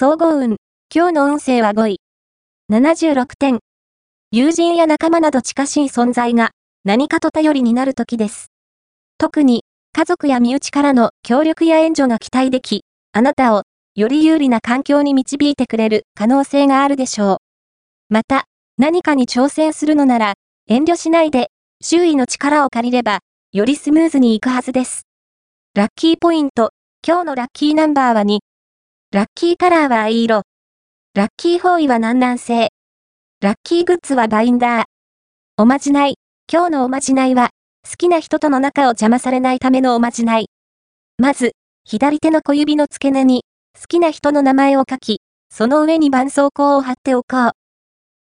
総合運。今日の運勢は5位。76点。友人や仲間など近しい存在が何かと頼りになる時です。特に家族や身内からの協力や援助が期待でき、あなたをより有利な環境に導いてくれる可能性があるでしょう。また、何かに挑戦するのなら、遠慮しないで、周囲の力を借りれば、よりスムーズにいくはずです。ラッキーポイント。今日のラッキーナンバーは2。ラッキーカラーは藍色。ラッキー方位は南南西。ラッキーグッズはバインダー。おまじない。今日のおまじないは、好きな人との仲を邪魔されないためのおまじない。まず、左手の小指の付け根に、好きな人の名前を書き、その上に絆創膏を貼っておこう。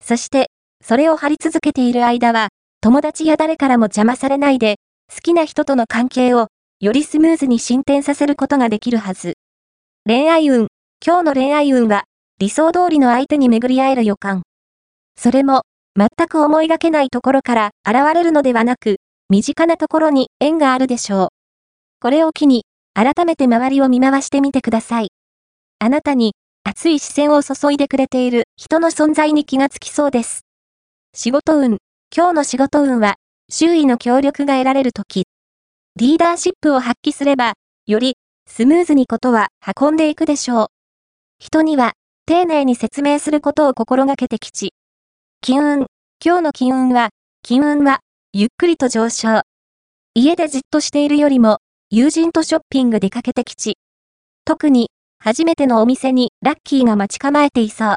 そして、それを貼り続けている間は、友達や誰からも邪魔されないで、好きな人との関係を、よりスムーズに進展させることができるはず。恋愛運。今日の恋愛運は、理想通りの相手に巡り合える予感。それも、全く思いがけないところから現れるのではなく、身近なところに縁があるでしょう。これを機に、改めて周りを見回してみてください。あなたに、熱い視線を注いでくれている人の存在に気がつきそうです。仕事運。今日の仕事運は、周囲の協力が得られるとき。リーダーシップを発揮すれば、より、スムーズにことは運んでいくでしょう。人には、丁寧に説明することを心がけてきち。金運。今日の金運は、金運は、ゆっくりと上昇。家でじっとしているよりも、友人とショッピング出かけてきち。特に、初めてのお店にラッキーが待ち構えていそう。